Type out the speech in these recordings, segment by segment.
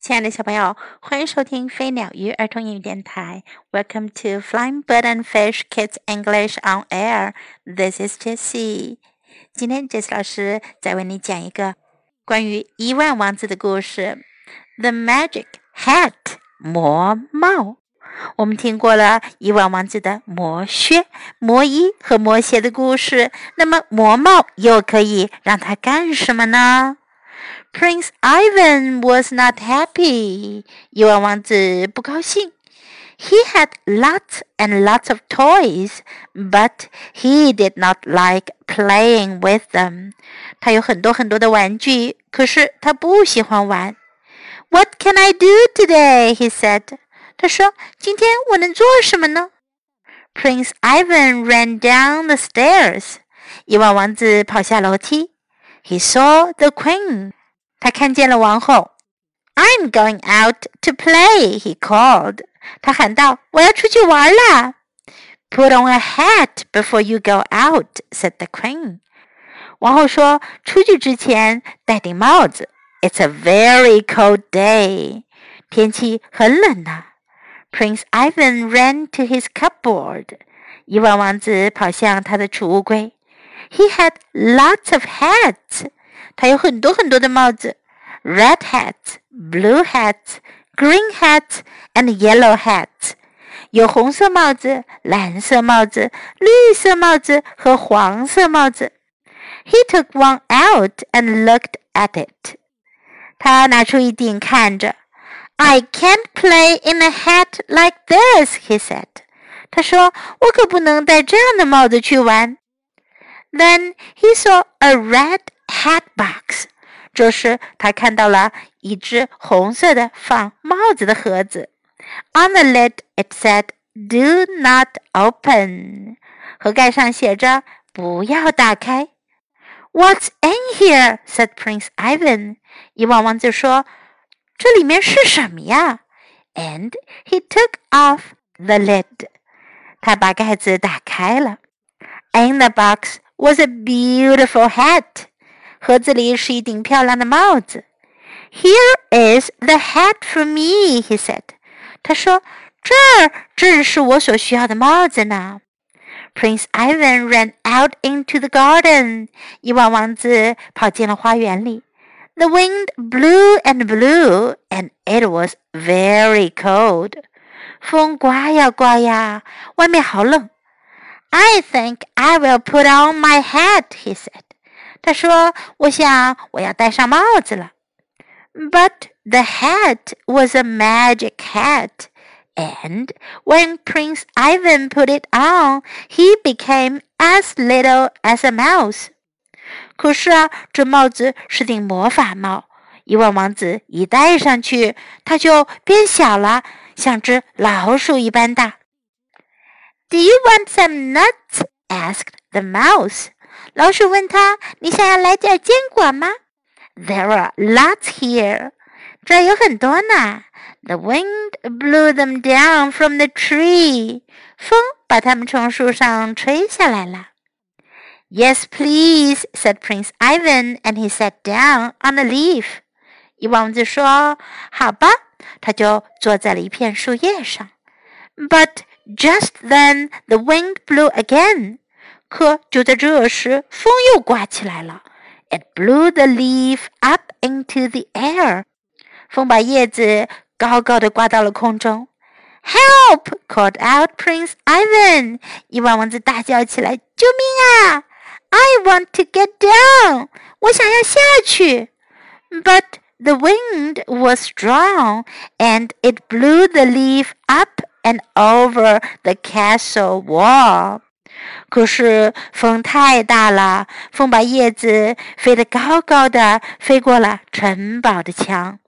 亲爱的小朋友，欢迎收听飞鸟鱼儿童英语电台。Welcome to Flying Bird and Fish Kids English on Air. This is Jessie. 今天 Jessie 老师再为你讲一个关于亿万王子的故事。The Magic Hat 魔帽。我们听过了亿万王子的魔靴、魔衣和魔鞋的故事，那么魔帽又可以让他干什么呢 ？Prince Ivan was not happy. 亿万王子不高兴。He had lots and lots of toys, but he did not like playing with them. 他有很多很多的玩具，可是他不喜欢玩。What can I do today? He said. 他说：“今天我能做什么呢？”Prince Ivan ran down the stairs. 亿万王子跑下楼梯。He saw the queen. 他看见了王后。I'm going out to play, he called. 他喊道：“我要出去玩啦。” Put on a hat before you go out, said the queen. 王后说：“出去之前戴顶帽子。It's a very cold day. 天气很冷呐。Prince Ivan ran to his cupboard. 亿万王子跑向他的储物柜。He had lots of hats. 他有很多很多的帽子，red hats, blue hats, green hats, and yellow hats。有红色帽子、蓝色帽子、绿色帽子和黄色帽子。He took one out and looked at it。他拿出一顶看着。I can't play in a hat like this, he said。他说：“我可不能戴这样的帽子去玩。” Then he saw a red hat box。这时，他看到了一只红色的放帽子的盒子。On the lid it said "Do not open"，盒盖上写着“不要打开”。What's in here? said Prince Ivan。伊万王子说：“这里面是什么呀？”And he took off the lid。他把盖子打开了。In the box was a beautiful hat。盒子里是一顶漂亮的帽子。Here is the hat for me, he said. 他说：“这儿正是我所需要的帽子呢。” Prince Ivan ran out into the garden. 伊万王子跑进了花园里。The wind blew and blew, and it was very cold. 风刮呀刮呀，外面好冷。I think I will put on my hat, he said. 他说：“我想我要戴上帽子了。” But the hat was a magic hat, and when Prince Ivan put it on, he became as little as a mouse. 可是啊，这帽子是顶魔法帽，一万王子一戴上去，他就变小了，像只老鼠一般大。Do you want some nuts? asked the mouse. 老鼠问他：“你想要来点坚果吗？”There are lots here，这儿有很多呢。The wind blew them down from the tree，风把它们从树上吹下来了。Yes, please, said Prince Ivan, and he sat down on a leaf. 一王子说：“好吧。”他就坐在了一片树叶上。But just then the wind blew again. 可就在这时，风又刮起来了。It blew the leaf up into the air。风把叶子高高的刮到了空中。Help! called out Prince Ivan。亿万王子大叫起来：“救命啊！I want to get down。我想要下去。But the wind was strong, and it blew the leaf up and over the castle wall. 可是风太大了，风把叶子飞得高高的，飞过了城堡的墙。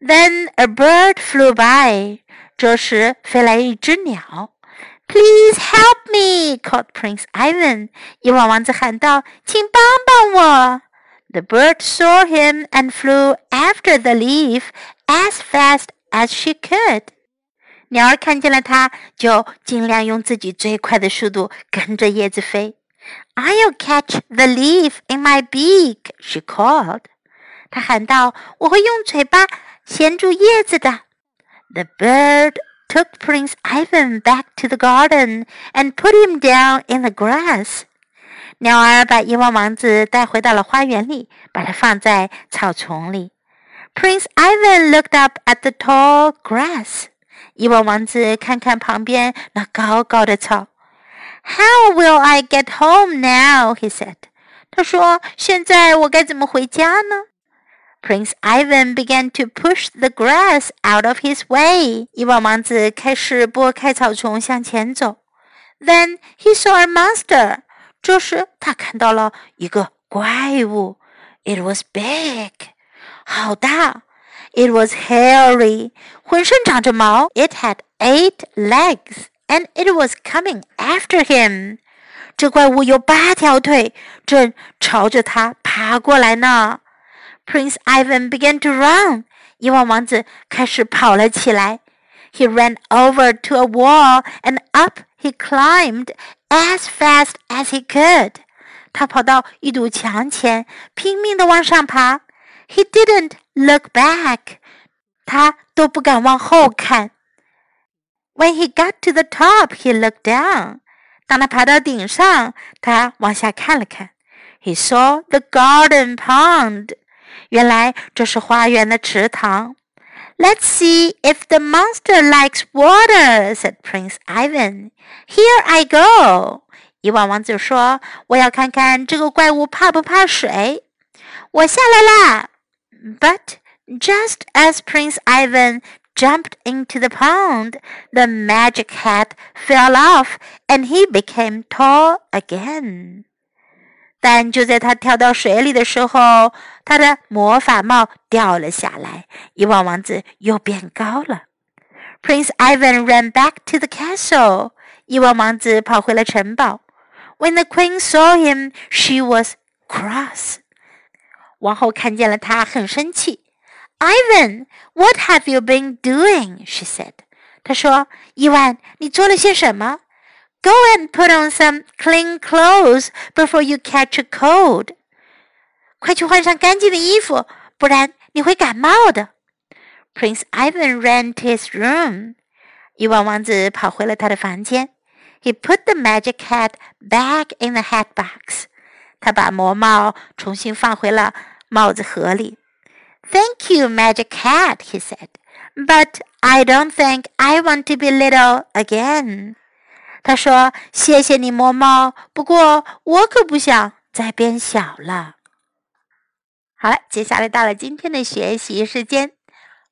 Then a bird flew by。这时飞来一只鸟。Please help me! called Prince Ivan。亿万王子喊道：“请帮帮我！” The bird saw him and flew after the leaf as fast as she could. 鸟儿看见了它，就尽量用自己最快的速度跟着叶子飞。"I'll catch the leaf in my beak," she called. 她喊道：“我会用嘴巴衔住叶子的。The bird took Prince Ivan back to the garden and put him down in the grass. 鸟儿把伊万王子带回到了花园里，把它放在草丛里。Prince Ivan looked up at the tall grass. 伊万王子看看旁边那高高的草。How will I get home now? He said. 他说：“现在我该怎么回家呢？” Prince Ivan began to push the grass out of his way. 伊万王子开始拨开草丛向前走。Then he saw a monster. 这时他看到了一个怪物。It was big. 好大。It was hairy. 浑身长着毛。It had eight legs and it was coming after him. 这怪物有八条腿，正朝着他爬过来呢。Prince Ivan began to run. 伊万王子开始跑了起来。He ran over to a wall and up he climbed as fast as he could. 他跑到一堵墙前，拼命地往上爬。He didn't look back. 他都不敢往后看。When he got to the top, he looked down. 当他爬到顶上，他往下看了看。He saw the garden pond. 原来这是花园的池塘。Let's see if the monster likes water," said Prince Ivan. "Here I go." 伊万王子说：“我要看看这个怪物怕不怕水。”我下来啦。 But just as Prince Ivan jumped into the pond, the magic hat fell off and he became tall again. 但就在他跳到水里的时候，他的魔法帽掉了下来，伊万王子又变高了。Prince Ivan ran back to the castle. 伊万王子跑回了城堡。When the queen saw him, she was cross. 王后看见了他，很生气。Ivan, what have you been doing? She said. 她说：“伊万，你做了些什么？” Go and put on some clean clothes before you catch a cold. 快去换上干净的衣服，不然你会感冒的。Prince Ivan ran to his room. 伊万王子跑回了他的房间。He put the magic hat back in the hat box. 他把魔帽重新放回了 帽子盒里。Thank you, magic hat, he said. But I don't think I want to be little again. 他说：“谢谢你，魔猫。不过我可不想再变小了。”好了，接下来到了今天的学习时间。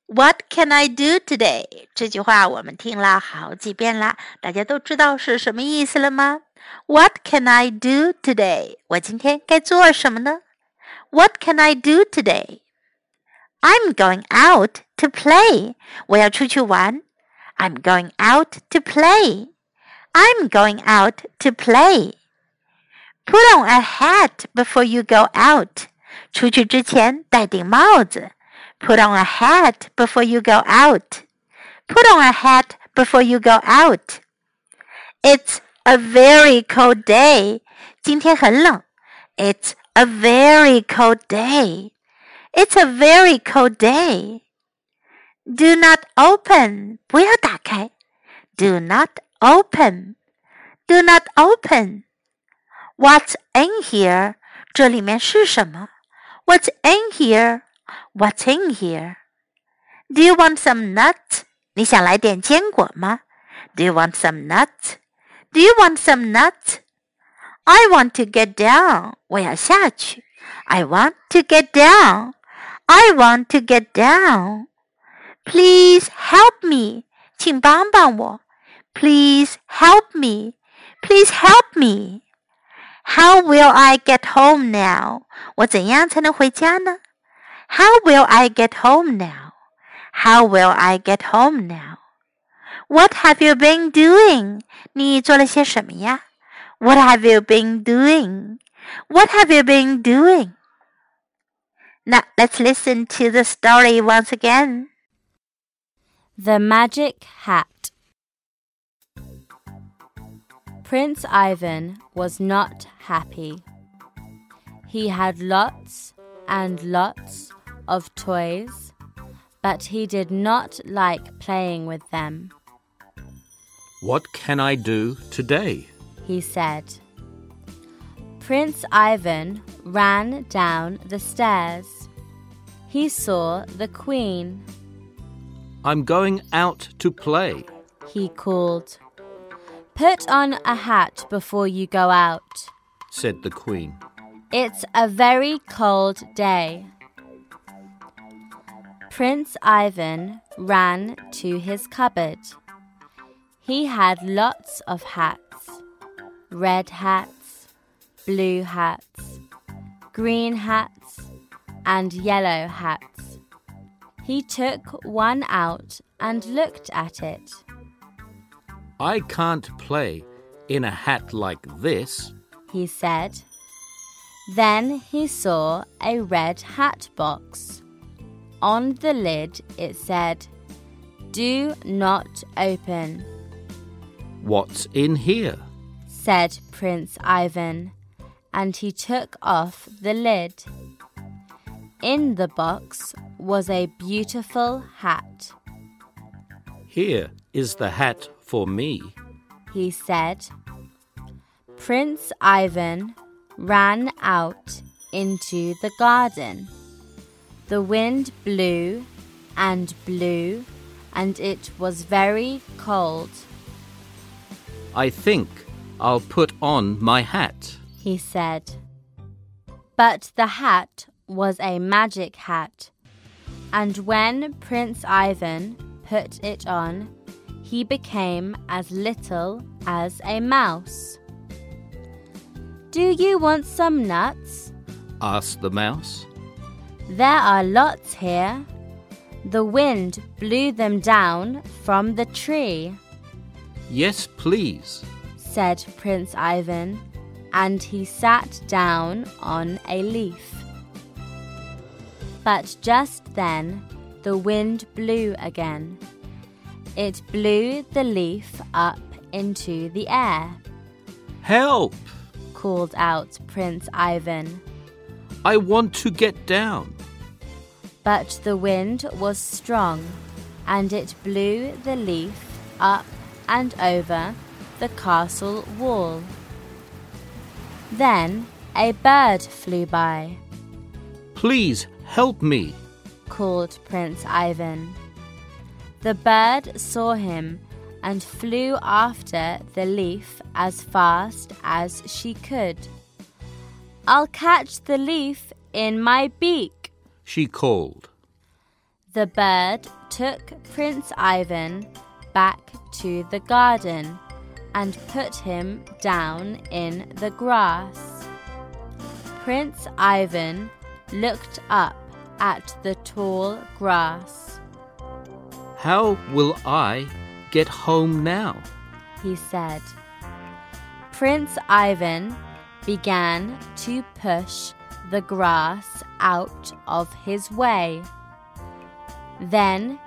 What can I do today？这句话我们听了好几遍了，大家都知道是什么意思了吗？What can I do today？我今天该做什么呢 ？What can I do today？I'm going out to play。我要出去玩。I'm going out to play。I'm going out to play. Put on a hat before you go out. 出去之前戴顶帽子。Put on a hat before you go out. Put on a hat before you go out. It's a very cold day. 今天很冷。It's a very cold day. It's a very cold day. Do not open. 不要打开。Do not open. Do not open. What's in here? 这里面是什么？What's in here? What's in here? Do you want some nuts? 你想来点坚果吗？Do you want some nuts? Do you want some nuts? I want to get down. 我要下去。I want to get down. I want to get down. Please help me. 请帮帮我。Please help me. Please help me. How will I get home now? 我怎样才能回家呢？How will I get home now? How will I get home now? What have you been doing? 你做了些什么呀 ？What have you been doing? What have you been doing? Now let's listen to the story once again. The Magic Hat Prince Ivan was not happy. He had lots and lots of toys, but he did not like playing with them. What can I do today? He said. Prince Ivan ran down the stairs. He saw the Queen. I'm going out to play. He called. Put on a hat before you go out, said the Queen. It's a very cold day. Prince Ivan ran to his cupboard. He had lots of hats red hats, blue hats, green hats, and yellow hats. He took one out and looked at it. I can't play in a hat like this, he said. Then he saw a red hat box. On the lid it said, Do not open. What's in here? Said Prince Ivan, and he took off the lid. In the box was a beautiful hat. Here is the hat for me, he said. Prince Ivan ran out into the garden. The wind blew and blew, and it was very cold. I think I'll put on my hat, he said. But the hat was a magic hat, and when Prince Ivan put it on, he became as little as a mouse. Do you want some nuts? asked the mouse. There are lots here. The wind blew them down from the tree. Yes, please, said Prince Ivan, and he sat down on a leaf. But just then the wind blew again. It blew the leaf up into the air. Help! called out Prince Ivan. I want to get down. But the wind was strong, and it blew the leaf up and over the castle wall. Then a bird flew by. Please help me, called Prince Ivan. The bird saw him and flew after the leaf as fast as she could. I'll catch the leaf in my beak, she called. The bird took Prince Ivan back to the garden and put him down in the grass. Prince Ivan looked up at the tall grass. How will I get home now? He said. Prince Ivan began to push the grass out of his way. Then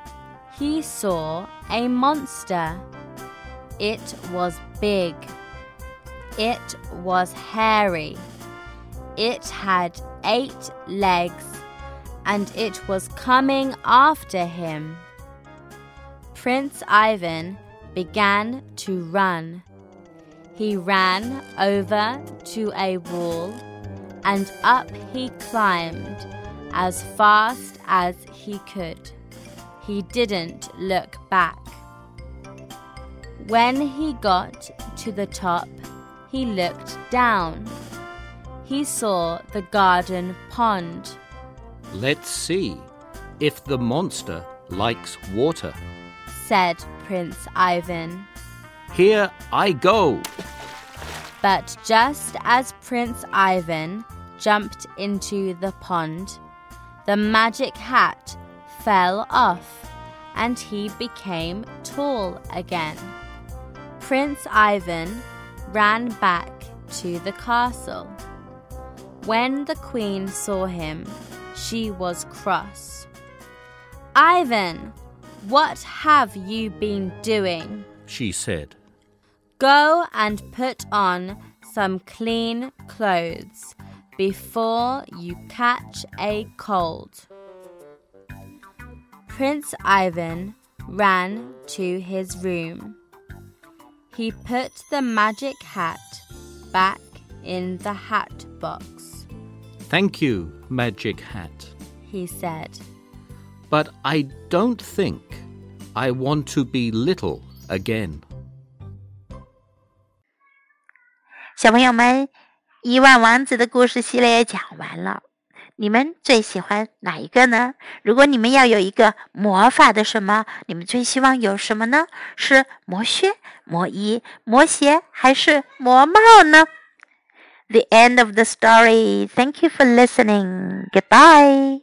he saw a monster. It was big. It was hairy. It had eight legs and it was coming after him. Prince Ivan began to run. He ran over to a wall and up he climbed as fast as he could. He didn't look back. When he got to the top, he looked down. He saw the garden pond. Let's see if the monster likes water said Prince Ivan. Here I go. But just as Prince Ivan jumped into the pond, the magic hat fell off and he became tall again. Prince Ivan ran back to the castle. When the queen saw him, she was cross. Ivan, what have you been doing? She said. Go and put on some clean clothes before you catch a cold. Prince Ivan ran to his room. He put the magic hat back in the hat box. Thank you, Magic Hat. He said, But I don't think I want to be little again. 小朋友们，《亿万王子》的故事系列讲完了。 你们最喜欢哪一个呢？如果你们要有一个魔法的什么，你们最希望有什么呢？是魔靴、魔衣、魔鞋，还是魔帽呢？The end of the story. Thank you for listening. Goodbye.